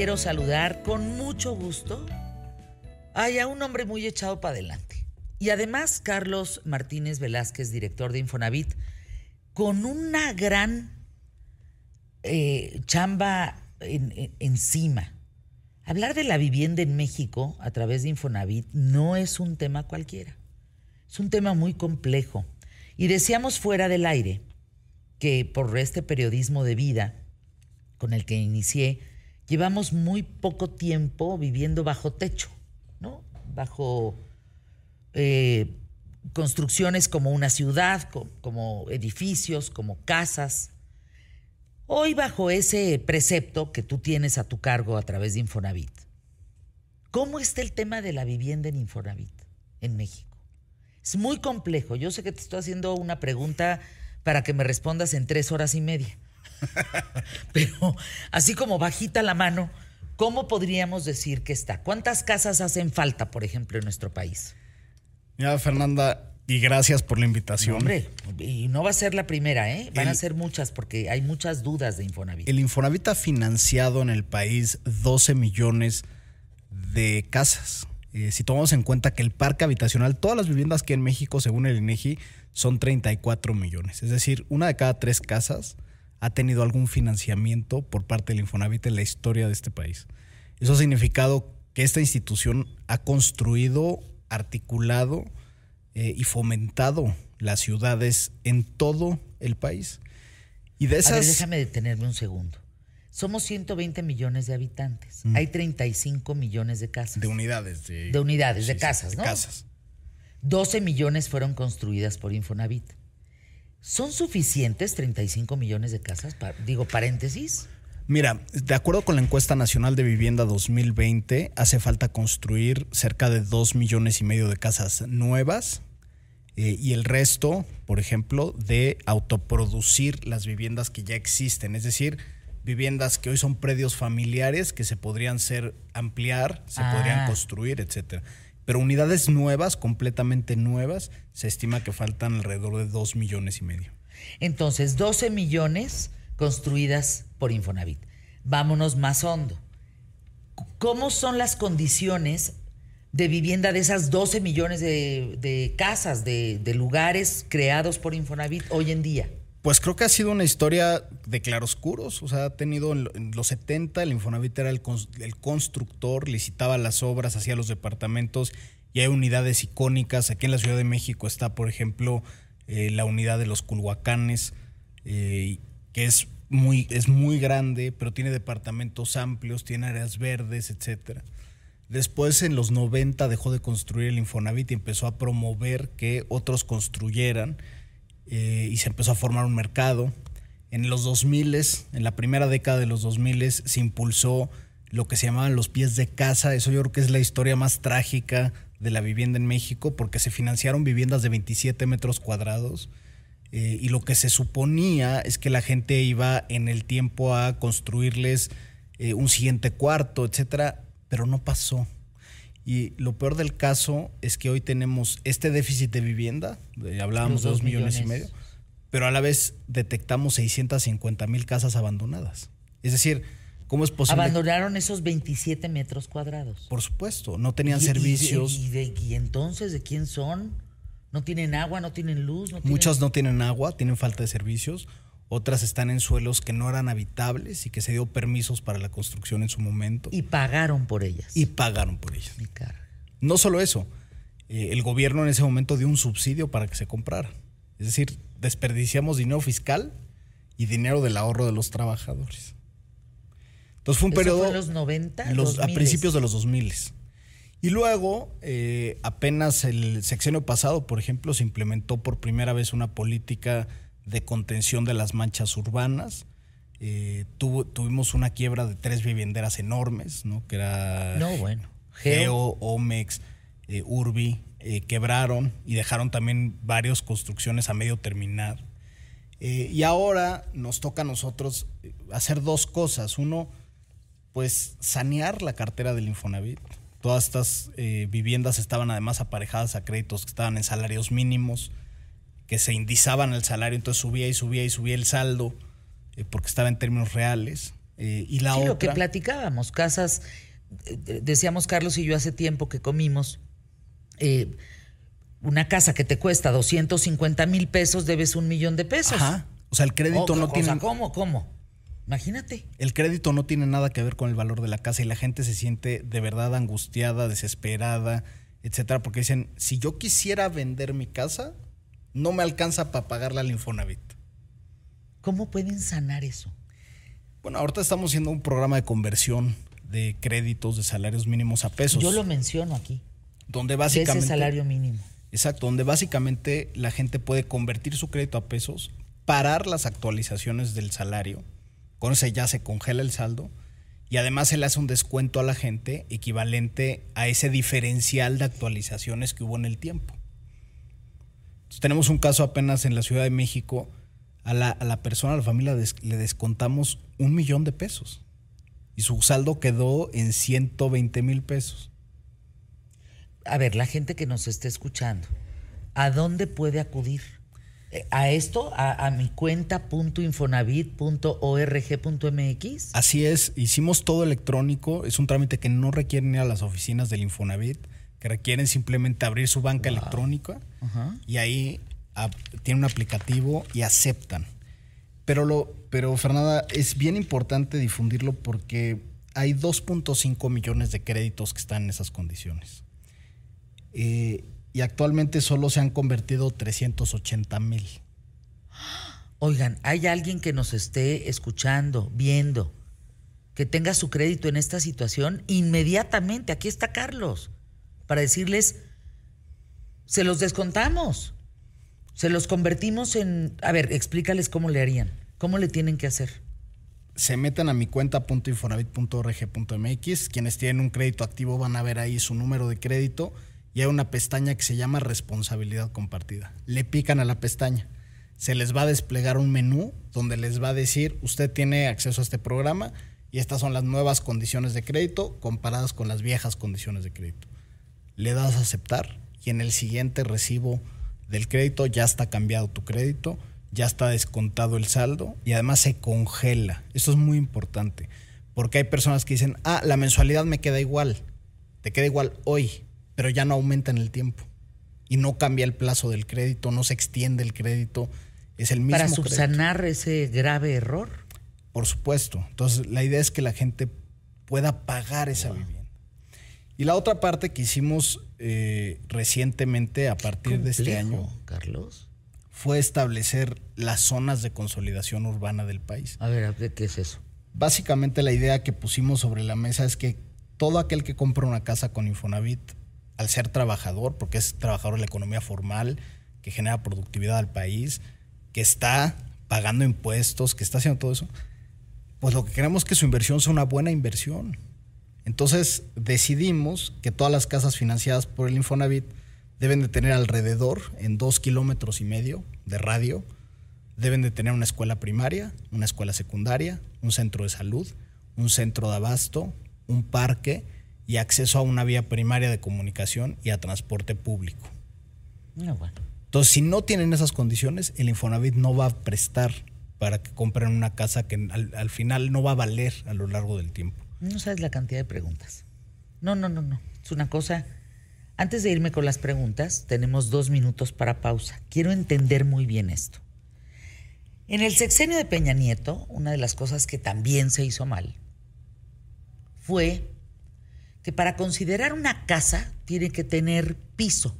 quiero saludar con mucho gusto Hay a un hombre muy echado para adelante. Y además, Carlos Martínez Velázquez, director de Infonavit, con una gran eh, chamba encima. Hablar de la vivienda en México a través de Infonavit no es un tema cualquiera. Es un tema muy complejo. Y decíamos fuera del aire que por este periodismo de vida con el que inicié, llevamos muy poco tiempo viviendo bajo techo, ¿no? Bajo eh, construcciones como una ciudad, como edificios, como casas. Hoy bajo ese precepto que tú tienes a tu cargo a través de Infonavit, ¿cómo está el tema de la vivienda en Infonavit en México? Es muy complejo. Yo sé que te estoy haciendo una pregunta para que me respondas en tres horas y media. Pero así como bajita la mano, ¿cómo podríamos decir que está? ¿Cuántas casas hacen falta, por ejemplo, en nuestro país? Mira, Fernanda, y gracias por la invitación. hombre, y no va a ser la primera, ¿eh? Van a ser muchas porque hay muchas dudas de Infonavit. El Infonavit ha financiado en el país 12 millones de casas. Eh, si tomamos en cuenta que el parque habitacional, todas las viviendas que hay en México, según el INEGI, son 34 millones. Es decir, una de cada tres casas ha tenido algún financiamiento por parte del Infonavit en la historia de este país. Eso ha significado que esta institución ha construido, articulado eh, y fomentado las ciudades en todo el país. Y de esas... déjame detenerme un segundo. Somos 120 millones de habitantes. Mm. Hay 35 millones de casas. De unidades. De, unidades, de casas, ¿no? Casas. 12 millones fueron construidas por Infonavit. ¿Son suficientes 35 millones de casas? Digo, paréntesis. Mira, de acuerdo con la encuesta nacional de vivienda 2020, hace falta construir cerca de 2 millones y medio de casas nuevas eh, y el resto, por ejemplo, de autoproducir las viviendas que ya existen, es decir, viviendas que hoy son predios familiares que se podrían ser ampliar, se podrían ah. construir, etcétera. Pero unidades nuevas, completamente nuevas, se estima que faltan alrededor de 2 millones y medio. Entonces, 12 millones construidas por Infonavit. Vámonos más hondo. ¿Cómo son las condiciones de vivienda de esas 12 millones de, casas, de, lugares creados por Infonavit hoy en día? Pues creo que ha sido una historia de claroscuros. O sea, ha tenido en los 70, el Infonavit era el, constructor, licitaba las obras, hacía los departamentos y hay unidades icónicas. Aquí en la Ciudad de México está, por ejemplo, eh, la unidad de los Culhuacanes, eh, que es muy, es muy grande, pero tiene departamentos amplios, tiene áreas verdes, etcétera. Después, en los 90, dejó de construir el Infonavit y empezó a promover que otros construyeran eh, y se empezó a formar un mercado. En los 2000, en la primera década de los 2000, se impulsó lo que se llamaban los pies de casa. Eso yo creo que es la historia más trágica de la vivienda en México, porque se financiaron viviendas de 27 metros cuadrados. Eh, y lo que se suponía es que la gente iba en el tiempo a construirles eh, un siguiente cuarto, etcétera, pero no pasó. Y lo peor del caso es que hoy tenemos este déficit de vivienda, hablábamos de dos millones, y medio, pero a la vez detectamos 650 mil casas abandonadas. Es decir, ¿cómo es posible? Abandonaron esos 27 metros cuadrados. Por supuesto, no tenían servicios. Y, entonces de quién son? ¿No tienen agua, no tienen luz? No Muchas no tienen agua, tienen falta de servicios otras están en suelos que no eran habitables y que se dio permisos para la construcción en su momento. Y pagaron por ellas. Y pagaron por ellas. No solo eso, eh, el gobierno en ese momento dio un subsidio para que se comprara. Es decir, desperdiciamos dinero fiscal y dinero del ahorro de los trabajadores. Entonces fue un periodo... Fue en los 90? a principios de los 2000. Y luego, eh, apenas el sexenio pasado, por ejemplo, se implementó por primera vez una política de contención de las manchas urbanas. Eh, tuvimos una quiebra de tres vivienderas enormes, ¿no? Que era no, bueno. Geo, Omex, eh, Urbi, eh, quebraron y dejaron también varias construcciones a medio terminar. y ahora nos toca a nosotros hacer dos cosas. Uno, pues sanear la cartera del Infonavit. Todas estas viviendas estaban además aparejadas a créditos que estaban en salarios mínimos que se indizaban el salario, entonces subía y subía y subía el saldo, eh, porque estaba en términos reales. Eh, y la sí, otra. lo que platicábamos, casas, eh, decíamos Carlos y yo hace tiempo que comimos, eh, una casa que te cuesta 250 mil pesos, debes un millón de pesos. Ajá. O sea, el crédito no o tiene. ¿Cómo? ¿Cómo? Imagínate. El crédito no tiene nada que ver con el valor de la casa y la gente se siente de verdad angustiada, desesperada, etcétera, porque dicen, si yo quisiera vender mi casa, no me alcanza para pagarla al Infonavit. ¿Cómo pueden sanar eso? Bueno, ahorita estamos haciendo un programa de conversión de créditos de salarios mínimos a pesos. Yo lo menciono aquí. donde De básicamente ese salario mínimo. Exacto, donde básicamente la gente puede convertir su crédito a pesos, parar las actualizaciones del salario, con eso ya se congela el saldo y además se le hace un descuento a la gente equivalente a ese diferencial de actualizaciones que hubo en el tiempo. Entonces, tenemos un caso apenas en la Ciudad de México, a la, a la persona, a la familia des- le descontamos un millón de pesos y su saldo quedó en 120 mil pesos. A ver, la gente que nos esté escuchando, ¿a dónde puede acudir? Eh, ¿A esto? ¿A, a mi cuenta.infonavit.org.mx? Así es, hicimos todo electrónico, es un trámite que no requiere ir a las oficinas del Infonavit, que requieren simplemente abrir su banca electrónica y ahí ah, tienen un aplicativo y aceptan. Pero, lo, pero Fernanda, es bien importante difundirlo porque hay 2.5 millones de créditos que están en esas condiciones. Eh, y actualmente solo se han convertido 380 mil. Oigan, ¿hay alguien que nos esté escuchando, viendo, que tenga su crédito en esta situación? Inmediatamente, aquí está Carlos, para decirles, se los descontamos, se los convertimos en... A ver, explícales cómo le harían, cómo le tienen que hacer. se meten a mi cuenta.infonavit.org.mx. Quienes tienen un crédito activo van a ver ahí su número de crédito y hay una pestaña que se llama responsabilidad compartida. Le pican a la pestaña. Se les va a desplegar un menú donde les va a decir, usted tiene acceso a este programa y estas son las nuevas condiciones de crédito comparadas con las viejas condiciones de crédito. Le das a aceptar y en el siguiente recibo del crédito ya está cambiado tu crédito, ya está descontado el saldo y además se congela. Eso es muy importante porque hay personas que dicen, ah, la mensualidad me queda igual, te queda igual hoy, pero ya no aumenta en el tiempo y no cambia el plazo del crédito, no se extiende el crédito, es el mismo Para crédito. subsanar ese grave error. Por supuesto. Entonces, la idea es que la gente pueda pagar esa vivienda. Y la otra parte que hicimos eh, recientemente, a partir de este año, Carlos. fue establecer las zonas de consolidación urbana del país. A ver, a ver, ¿qué es eso? Básicamente la idea que pusimos sobre la mesa es que todo aquel que compra una casa con Infonavit, al ser trabajador, porque es trabajador de la economía formal, que genera productividad al país, que está pagando impuestos, que está haciendo todo eso, pues lo que queremos es que su inversión sea una buena inversión. Entonces decidimos que todas las casas financiadas por el Infonavit deben de tener alrededor, en dos kilómetros y medio de radio, deben de tener una escuela primaria, una escuela secundaria, un centro de salud, un centro de abasto, un parque y acceso a una vía primaria de comunicación y a transporte público. No, bueno. Entonces, si no tienen esas condiciones, el Infonavit no va a prestar para que compren una casa que al, al final no va a valer a lo largo del tiempo. No sabes la cantidad de preguntas. No, no, no, no. Es una cosa. Antes de irme con las preguntas, tenemos dos minutos para pausa. Quiero entender muy bien esto. En el sexenio de Peña Nieto, una de las cosas que también se hizo mal fue que para considerar una casa tiene que tener piso,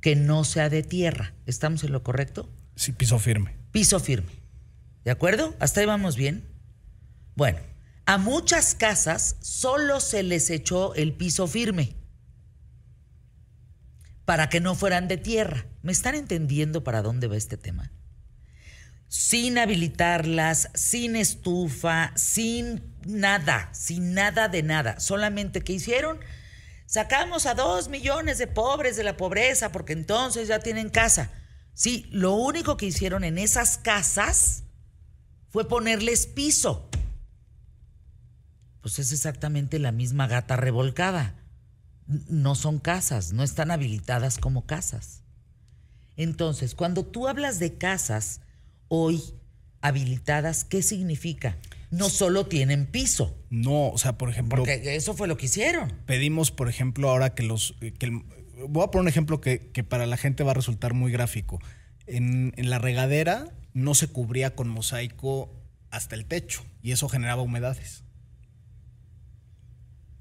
que no sea de tierra. ¿Estamos en lo correcto? Sí, piso firme. piso firme. ¿De acuerdo? ¿Hasta ahí vamos bien? Bueno, a muchas casas solo se les echó el piso firme para que no fueran de tierra. ¿Me están entendiendo para dónde va este tema? Sin habilitarlas, sin estufa, sin nada, sin nada de nada. Solamente que hicieron, sacamos a dos millones de pobres de la pobreza porque entonces ya tienen casa. Sí, lo único que hicieron en esas casas fue ponerles piso. Pues es exactamente la misma gata revolcada. No son casas, no están habilitadas como casas. Entonces, cuando tú hablas de casas hoy habilitadas, ¿qué significa? no solo tienen piso. No, o sea, por ejemplo. Porque eso fue lo que hicieron. Pedimos, por ejemplo, ahora que los. Que voy a poner un ejemplo que, para la gente va a resultar muy gráfico. En, en la regadera no se cubría con mosaico hasta el techo y eso generaba humedades.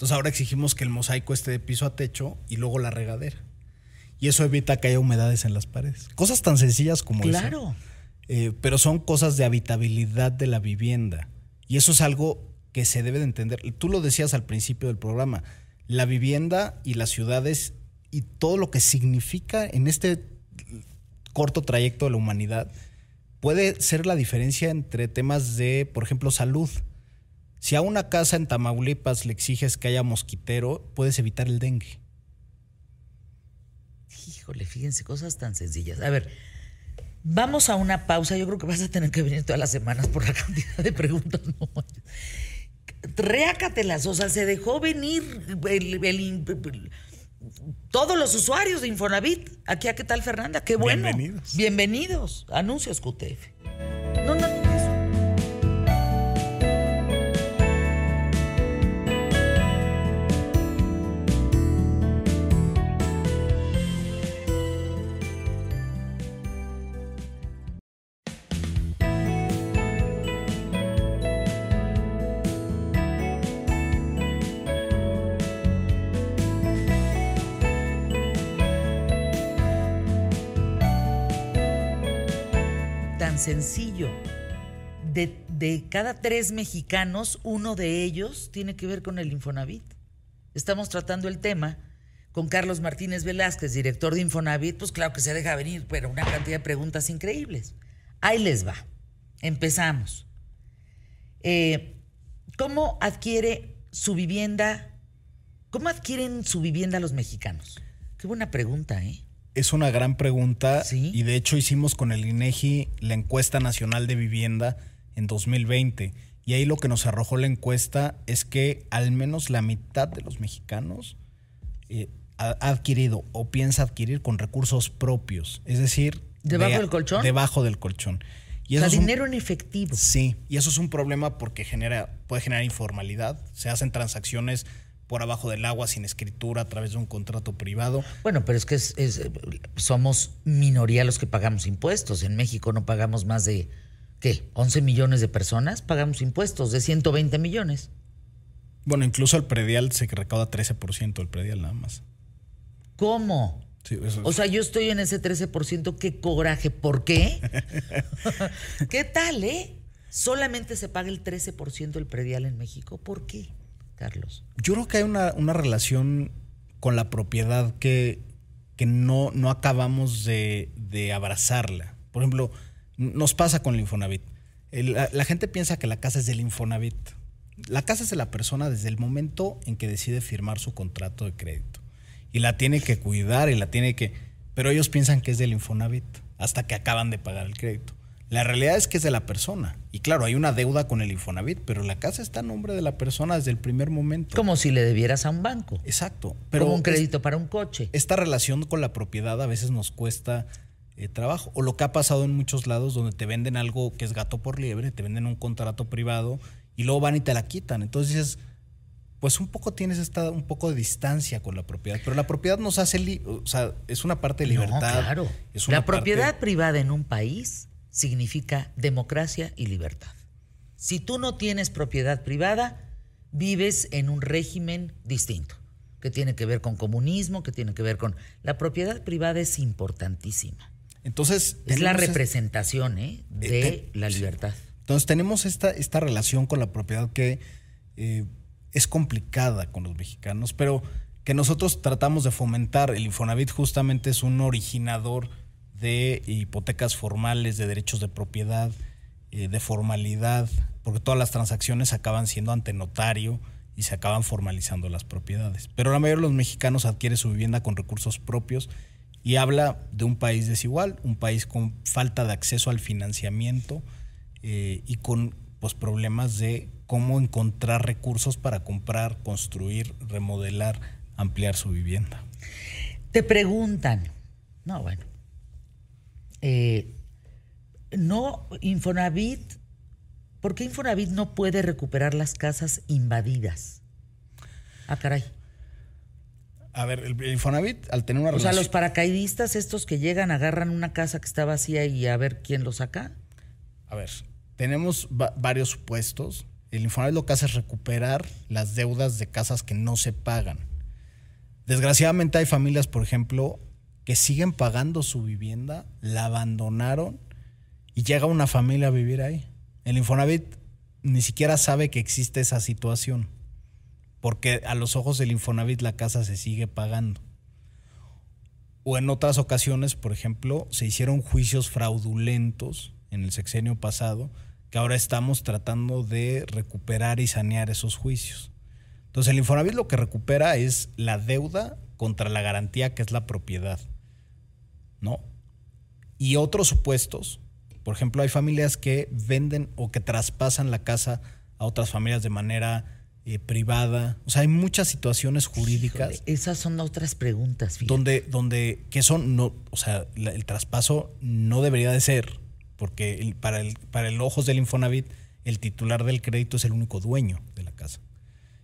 Entonces ahora exigimos que el mosaico esté de piso a techo y luego la regadera. Y eso evita que haya humedades en las paredes. Cosas tan sencillas como eso. Claro. Eh, pero son cosas de habitabilidad de la vivienda. Y eso es algo que se debe de entender. Tú lo decías al principio del programa. La vivienda y las ciudades y todo lo que significa en este corto trayecto de la humanidad puede ser la diferencia entre temas de, por ejemplo, salud. Si a una casa en Tamaulipas le exiges que haya mosquitero, puedes evitar el dengue. Híjole, fíjense, cosas tan sencillas. A ver, vamos a una pausa. Yo creo que vas a tener que venir todas las semanas por la cantidad de preguntas. No. Reácatelas, o sea, se dejó venir todos los usuarios de Infonavit. Aquí a qué tal, Fernanda, qué bueno. Bienvenidos. Bienvenidos. Anuncios QTF. De, cada tres mexicanos, uno de ellos tiene que ver con el Infonavit. Estamos tratando el tema con Carlos Martínez Velázquez, director de Infonavit, pues claro que se deja venir, pero una cantidad de preguntas increíbles. Ahí les va. Empezamos. Eh, ¿Cómo adquiere su vivienda? ¿Cómo adquieren su vivienda los mexicanos? Qué buena pregunta, ¿eh? Es una gran pregunta y de hecho hicimos con el INEGI la encuesta nacional de vivienda en 2020 y ahí lo que nos arrojó la encuesta es que al menos la mitad de los mexicanos eh, ha adquirido o piensa adquirir con recursos propios, es decir, debajo del colchón. Debajo del colchón. Y eso dinero en efectivo. Sí, y eso es un problema porque genera, puede generar informalidad. Se hacen transacciones por abajo del agua sin escritura a través de un contrato privado. Bueno, pero es que somos minoría los que pagamos impuestos. En México no pagamos más de, ¿qué? 11 millones de personas pagamos impuestos de 120 millones. Bueno, incluso el predial se recauda 13% el predial nada más. ¿Cómo? o sea, yo estoy en ese 13%, qué coraje, ¿por qué? ¿Qué tal, eh? Solamente se paga el 13% del predial en México, ¿por qué? Carlos? Yo creo que hay una, relación con la propiedad que, que no, no acabamos de, abrazarla. Por ejemplo, nos pasa con el Infonavit. la, gente piensa que la casa es del Infonavit. La casa es de la persona desde el momento en que decide firmar su contrato de crédito. Y la tiene que cuidar y la tiene que... Pero ellos piensan que es del Infonavit hasta que acaban de pagar el crédito. La realidad es que es de la persona. Y claro, hay una deuda con el Infonavit, pero la casa está a nombre de la persona desde el primer momento. Como si le debieras a un banco. Exacto. Pero Como un crédito para un coche. Esta relación con la propiedad a veces nos cuesta eh, trabajo. O lo que ha pasado en muchos lados donde te venden algo que es gato por liebre, te venden un contrato privado y luego van y te la quitan. Entonces pues un poco tienes esta, un poco de distancia con la propiedad. Pero la propiedad nos hace, o sea, es una parte de libertad. claro. la propiedad privada en un país significa democracia y libertad. Si tú no tienes propiedad privada, vives en un régimen distinto, que tiene que ver con comunismo, que tiene que ver con... La propiedad privada es importantísima. Entonces... Es la representación ¿eh? de eh, la libertad. Entonces tenemos esta, esta relación con la propiedad que eh, es complicada con los mexicanos, pero que nosotros tratamos de fomentar. El Infonavit justamente es un originador de hipotecas formales, de derechos de propiedad, eh, de formalidad, porque todas las transacciones acaban siendo ante notario y se acaban formalizando las propiedades. Pero la mayoría de los mexicanos adquiere su vivienda con recursos propios y habla de un país desigual, un país con falta de acceso al financiamiento eh, y con pues, problemas de cómo encontrar recursos para comprar, construir, remodelar, ampliar su vivienda. Te preguntan, no, bueno, eh, no, Infonavit ¿por qué Infonavit no puede recuperar las casas invadidas? Ah, caray. A ver, el Infonavit, al tener una O sea, los paracaidistas estos que llegan, agarran una casa que está vacía y a ver quién lo saca. A ver, tenemos varios supuestos. El Infonavit lo que hace es recuperar las deudas de casas que no se pagan. Desgraciadamente hay familias, por ejemplo, que siguen pagando su vivienda, la abandonaron y llega una familia a vivir ahí. El Infonavit ni siquiera sabe que existe esa situación porque a los ojos del Infonavit la casa se sigue pagando. O en otras ocasiones, por ejemplo, se hicieron juicios fraudulentos en el sexenio pasado, que ahora estamos tratando de recuperar y sanear esos juicios. Entonces el Infonavit lo que recupera es la deuda contra la garantía que es la propiedad. ¿No? Y otros supuestos, por ejemplo, hay familias que venden o que traspasan la casa a otras familias de manera eh, privada. O sea, hay muchas situaciones jurídicas. esas son otras preguntas. Donde, donde, que son, no, o sea, el traspaso no debería de ser, porque para, el, para el ojos del Infonavit, el titular del crédito es el único dueño de la casa.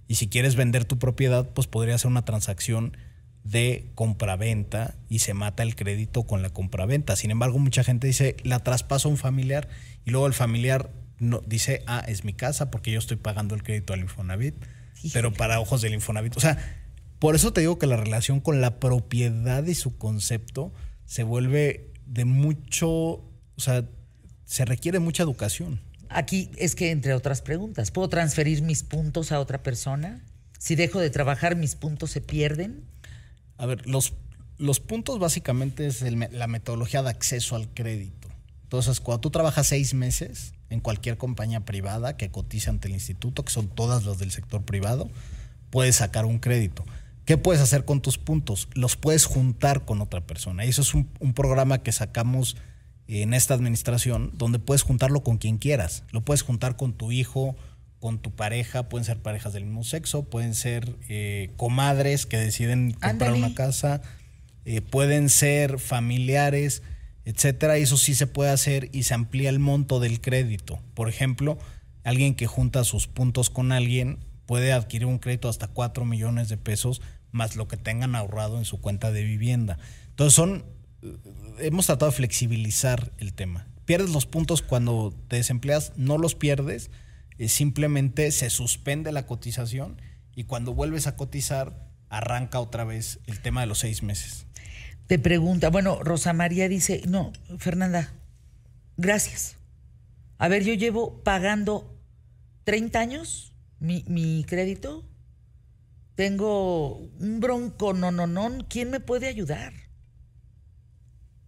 Y si quieres vender tu propiedad, pues podría ser una transacción de compraventa y se mata el crédito con la compraventa. Sin embargo, mucha gente dice, la traspaso a un familiar y luego el familiar no, dice, ah, es mi casa porque yo estoy pagando el crédito al Infonavit, pero para ojos del Infonavit. O sea, por eso te digo que la relación con la propiedad y su concepto se vuelve de mucho, o sea, se requiere mucha educación. Aquí es que, entre otras preguntas, ¿puedo transferir mis puntos a otra persona? Si dejo de trabajar, mis puntos se pierden. A ver, los, los puntos básicamente es la metodología de acceso al crédito. Entonces, cuando tú trabajas seis meses, en cualquier compañía privada que cotiza ante el instituto, que son todas las del sector privado, puedes sacar un crédito. ¿Qué puedes hacer con tus puntos? Los puedes juntar con otra persona. Y eso es un, programa que sacamos en esta administración, donde puedes juntarlo con quien quieras. Lo puedes juntar con tu hijo, con tu pareja, pueden ser parejas del mismo sexo, pueden ser eh, comadres que deciden comprar una casa, eh, pueden ser familiares etcétera. Eso sí se puede hacer y se amplía el monto del crédito. Por ejemplo, alguien que junta sus puntos con alguien puede adquirir un crédito hasta 4 millones de pesos más lo que tengan ahorrado en su cuenta de vivienda. Entonces son eh, hemos tratado de flexibilizar el tema. Pierdes los puntos cuando te desempleas, no los pierdes, eh, simplemente se suspende la cotización y cuando vuelves a cotizar arranca otra vez el tema de los seis meses te pregunta, bueno, Rosa María dice, no, Fernanda, gracias. A ver, yo llevo pagando 30 años mi, crédito. Tengo un bronco, no, no, no. ¿Quién me puede ayudar?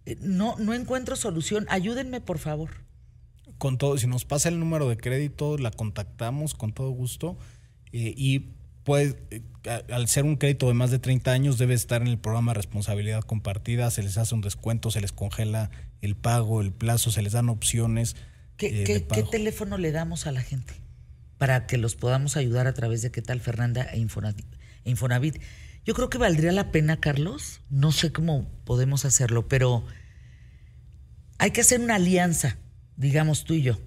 Eh, no, no encuentro solución. Ayúdenme, por favor. Con todo, si nos pasa el número de crédito, la contactamos con todo gusto. Eh, y pues al ser un crédito de más de 30 años debe estar en el programa responsabilidad compartida, se les hace un descuento, se les congela el pago, el plazo, se les dan opciones. ¿Qué, eh, ¿qué teléfono le damos a la gente para que los podamos ayudar a través de qué tal Fernanda e, e Infonavit? Yo creo que valdría la pena, Carlos, no sé cómo podemos hacerlo, pero hay que hacer una alianza, digamos tú y yo,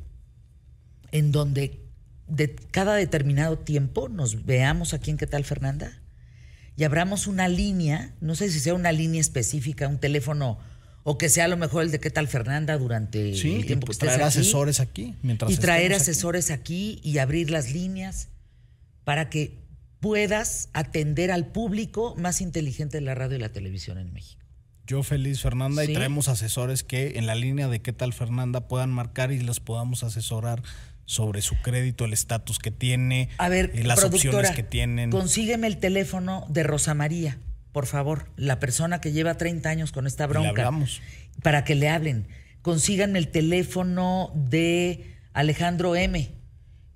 en donde de cada determinado tiempo nos veamos aquí en qué tal Fernanda y abramos una línea, no sé si sea una línea específica, un teléfono o que sea a lo mejor el de qué tal Fernanda durante el tiempo que estés traer asesores aquí mientras y traer asesores aquí. y abrir las líneas para que puedas atender al público más inteligente de la radio y la televisión en México. Yo feliz, Fernanda, y traemos asesores que en la línea de qué tal Fernanda puedan marcar y los podamos asesorar sobre su crédito, el estatus que tiene, a ver, eh, las opciones que tienen. Consígueme el teléfono de Rosa María, por favor, la persona que lleva 30 años con esta bronca. Para que le hablen. Consíganme el teléfono de Alejandro M.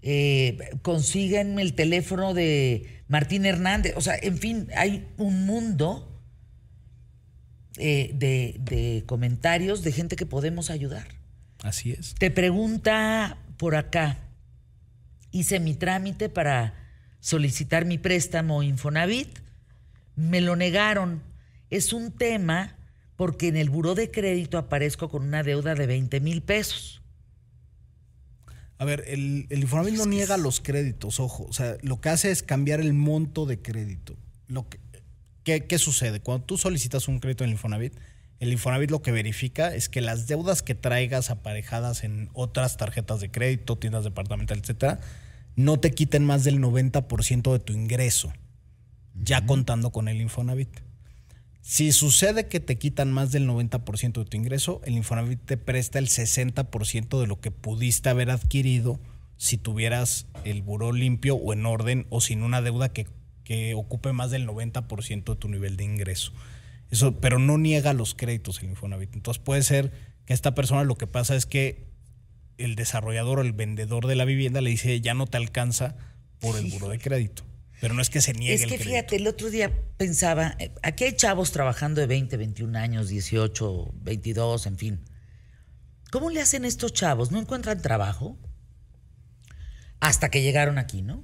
Eh, consíganme el teléfono de Martín Hernández. O sea, en fin, hay un mundo eh, de comentarios de gente que podemos ayudar. Así es. Te pregunta por acá. Hice mi trámite para solicitar mi préstamo Infonavit. Me lo negaron. Es un tema porque en el buró de crédito aparezco con una deuda de 20 mil pesos. A ver, el, el Infonavit no niega los créditos, ojo. O sea, lo que hace es cambiar el monto de crédito. Lo que, ¿qué, ¿Qué sucede? Cuando tú solicitas un crédito en el Infonavit, el Infonavit lo que verifica es que las deudas que traigas aparejadas en otras tarjetas de crédito, tiendas departamentales, etcétera, no te quiten más del 90% de tu ingreso, ya contando con el Infonavit. Si sucede que te quitan más del 90% de tu ingreso, el Infonavit te presta el 60% de lo que pudiste haber adquirido si tuvieras el buró limpio o en orden o sin una deuda que, que ocupe más del 90% de tu nivel de ingreso. Eso, pero no niega los créditos el Infonavit. Entonces puede ser que esta persona lo que pasa es que el desarrollador o el vendedor de la vivienda le dice ya no te alcanza por el buro de crédito. Pero no es que se niegue Es que el fíjate, el otro día pensaba, eh, aquí hay chavos trabajando de 20, 21 años, 18, 22, en fin. ¿Cómo le hacen estos chavos? ¿No encuentran trabajo? Hasta que llegaron aquí, ¿no?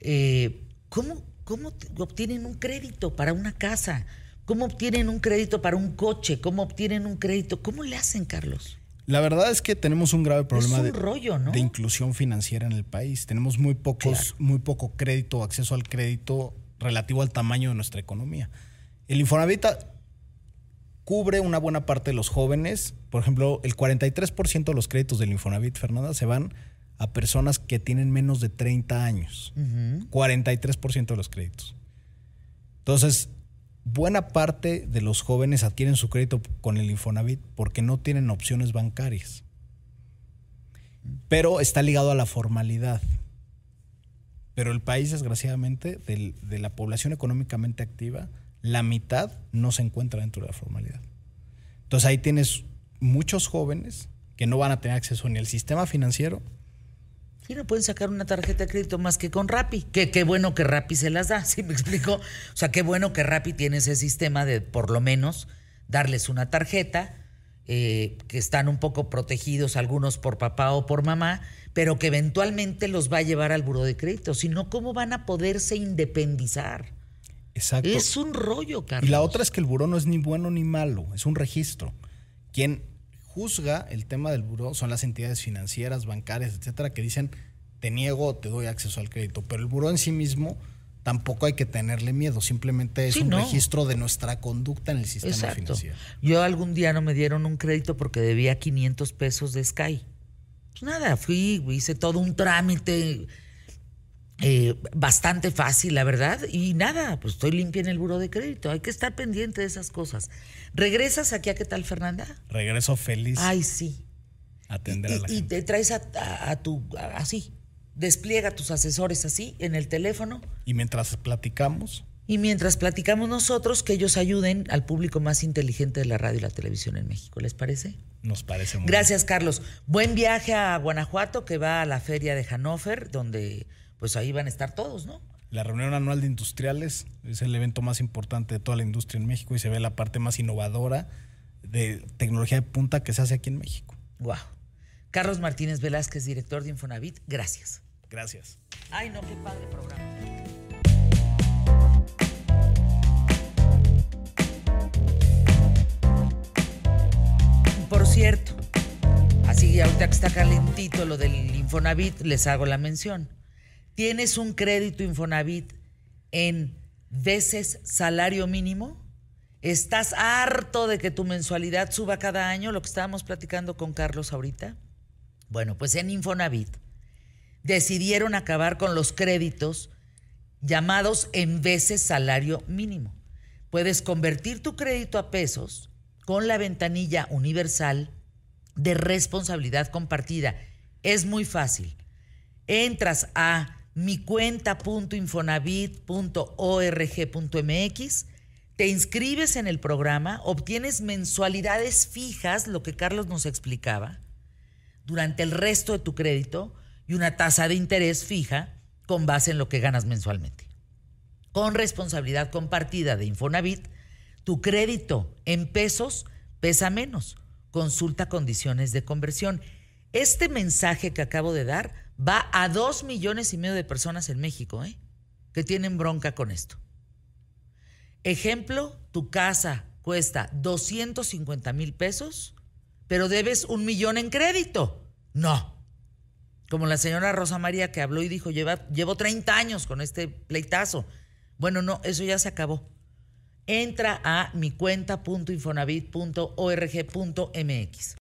Eh, ¿Cómo, cómo obtienen un crédito para una casa? ¿Cómo obtienen un crédito para un coche? ¿Cómo obtienen un crédito? ¿Cómo le hacen, Carlos? La verdad es que tenemos un grave problema un de, rollo, ¿no? de inclusión financiera en el país. Tenemos muy pocos, Claro. muy poco crédito o acceso al crédito relativo al tamaño de nuestra economía. El Infonavit cubre una buena parte de los jóvenes. Por ejemplo, el 43% de los créditos del Infonavit, Fernanda, se van a personas que tienen menos de 30 años. 43% de los créditos. Entonces, buena parte de los jóvenes adquieren su crédito con el Infonavit porque no tienen opciones bancarias. Pero está ligado a la formalidad. Pero el país, desgraciadamente, de la población económicamente activa, la mitad no se encuentra dentro de la formalidad. Entonces ahí tienes muchos jóvenes que no van a tener acceso ni al sistema financiero, Sí, no pueden sacar una tarjeta de crédito más que con Rappi. Que qué bueno que Rappi se las da, ¿sí me explico? O sea, qué bueno que Rappi tiene ese sistema de por lo menos darles una tarjeta, eh, que están un poco protegidos algunos por papá o por mamá, pero que eventualmente los va a llevar al buro de crédito. Si no, ¿cómo van a poderse independizar? Exacto. Es un rollo, Carlos. Y la otra es que el buró no es ni bueno ni malo, es un registro. Quien juzga el tema del buró son las entidades financieras, bancarias, etcétera, que dicen te niego o te doy acceso al crédito. Pero el buró en sí mismo tampoco hay que tenerle miedo, simplemente es Sí, un no. registro de nuestra conducta en el sistema Exacto. financiero. Yo algún día no me dieron un crédito porque debía 500 pesos de Sky. Pues nada, fui, hice todo un trámite eh, bastante fácil, la verdad, y nada, pues estoy limpia en el buro de crédito. Hay que estar pendiente de esas cosas. ¿Regresas aquí a qué tal, Fernanda? Regreso feliz Ay, sí. atender a la Y, y te traes a, a- a tu, a- así, despliega a tus asesores así en el teléfono Y mientras platicamos, y mientras platicamos nosotros, que ellos ayuden al público más inteligente de la radio y la televisión en México. ¿Les parece? nos parece muy Gracias, Carlos. Buen viaje a Guanajuato, que va a la feria de Hannover, donde pues ahí van a estar todos, ¿no? La reunión anual de industriales es el evento más importante de toda la industria en México y se ve la parte más innovadora de tecnología de punta que se hace aquí en México. Wow. Carlos Martínez Velázquez, director de Infonavit, gracias. Gracias. Ay, no, qué padre programa. Por cierto, así ahorita que está calentito lo del Infonavit, les hago la mención. ¿Tienes un crédito Infonavit en veces salario mínimo? ¿Estás harto de que tu mensualidad suba cada año? Lo que estábamos platicando con Carlos ahorita. Bueno, pues en Infonavit decidieron acabar con los créditos llamados en veces salario mínimo. Puedes convertir tu crédito a pesos con la ventanilla universal de responsabilidad compartida. Es muy fácil. Entras a micuenta.infonavit.org.mx, te inscribes en el programa, obtienes mensualidades fijas, lo que Carlos nos explicaba, durante el resto de tu crédito y una tasa de interés fija con base en lo que ganas mensualmente. Con responsabilidad compartida de Infonavit, tu crédito en pesos pesa menos. Consulta condiciones de conversión. Este mensaje que acabo de dar va a dos millones y medio de personas en México, ¿eh? que tienen bronca con esto. Ejemplo, tu casa cuesta 250 mil pesos, pero debes un millón en crédito. No. Como la señora Rosa María que habló y dijo, Lleva, llevo 30 años con este pleitazo. Bueno, no, eso ya se acabó. Entra a mi cuenta.infonavit.org.mx.